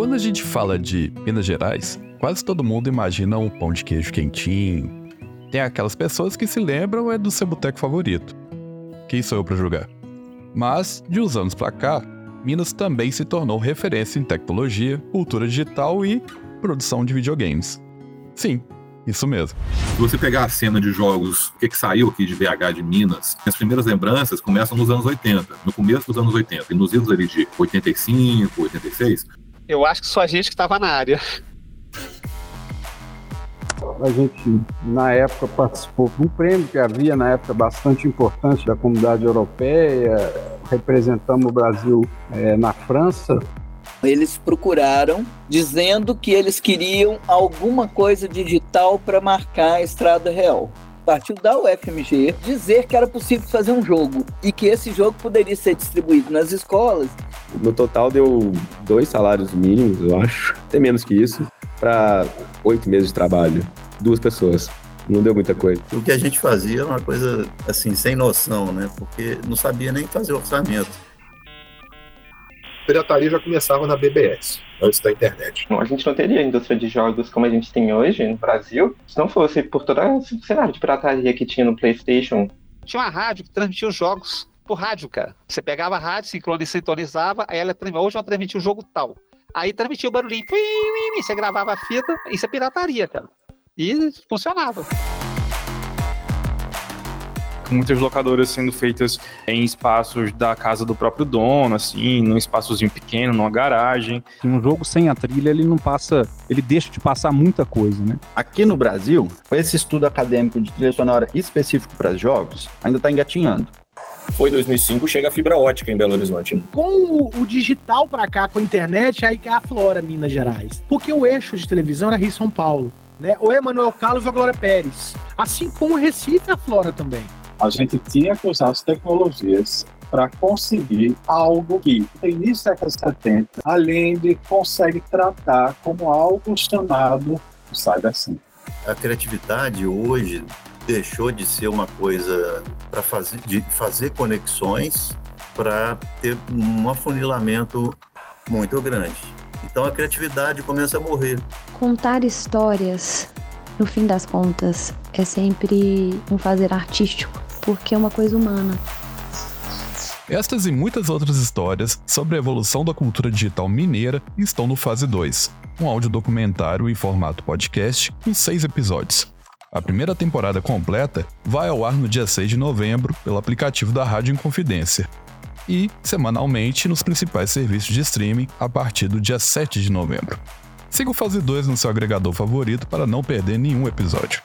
Quando a gente fala de Minas Gerais, quase todo mundo imagina um pão de queijo quentinho. Tem aquelas pessoas que se lembram é do seu boteco favorito. Quem sou eu para julgar? Mas, de uns anos para cá, Minas também se tornou referência em tecnologia, cultura digital e produção de videogames. Sim, isso mesmo. Se você pegar a cena de jogos, o que, que saiu aqui de VH de Minas, as primeiras lembranças começam nos anos 80, no começo dos anos 80, e nos idos ali de 85, 86. Eu acho que só a gente que estava na área. A gente, na época, participou de um prêmio que havia, na época, bastante importante da comunidade europeia. Representamos o Brasil é, na França. Eles procuraram dizendo que eles queriam alguma coisa digital para marcar a estrada real. Partiu da UFMG dizer que era possível fazer um jogo e que esse jogo poderia ser distribuído nas escolas. No total deu dois salários mínimos, eu acho, até menos que isso, para oito meses de trabalho, duas pessoas não deu muita coisa. O que a gente fazia era uma coisa assim, sem noção, né? Porque não sabia nem fazer orçamento pirataria já começava na BBS, antes da internet. A gente não teria indústria de jogos como a gente tem hoje no Brasil se não fosse por toda a cenário de pirataria que tinha no PlayStation. Tinha uma rádio que transmitia os jogos por rádio, cara. Você pegava a rádio, sincronizava, aí ela hoje ela transmitia o jogo tal. Aí transmitia o barulhinho, você gravava a fita, isso é pirataria, cara. E funcionava muitas locadoras sendo feitas em espaços da casa do próprio dono, assim, num espaçozinho pequeno, numa garagem. Um jogo sem a trilha, ele não passa, ele deixa de passar muita coisa, né? Aqui no Brasil, esse estudo acadêmico de trilha sonora específico para jogos ainda está engatinhando. Foi 2005, chega a fibra ótica em Belo Horizonte. Com o, digital para cá, com a internet, aí que aflora Minas Gerais. Porque o eixo de televisão era Rio São Paulo. Né? O Emanuel Carlos a Glória Pérez. Assim como o Recife aflora também a gente tinha que usar as tecnologias para conseguir algo que, no início da década de 70, a Lende consegue tratar como algo chamado cyber assim. A criatividade hoje deixou de ser uma coisa para fazer, de fazer conexões para ter um afunilamento muito grande. Então a criatividade começa a morrer. Contar histórias, no fim das contas, é sempre um fazer artístico porque é uma coisa humana. Estas e muitas outras histórias sobre a evolução da cultura digital mineira estão no Fase 2, um audiodocumentário em formato podcast com seis episódios. A primeira temporada completa vai ao ar no dia 6 de novembro pelo aplicativo da Rádio Inconfidência e semanalmente nos principais serviços de streaming a partir do dia 7 de novembro. Siga o Fase 2 no seu agregador favorito para não perder nenhum episódio.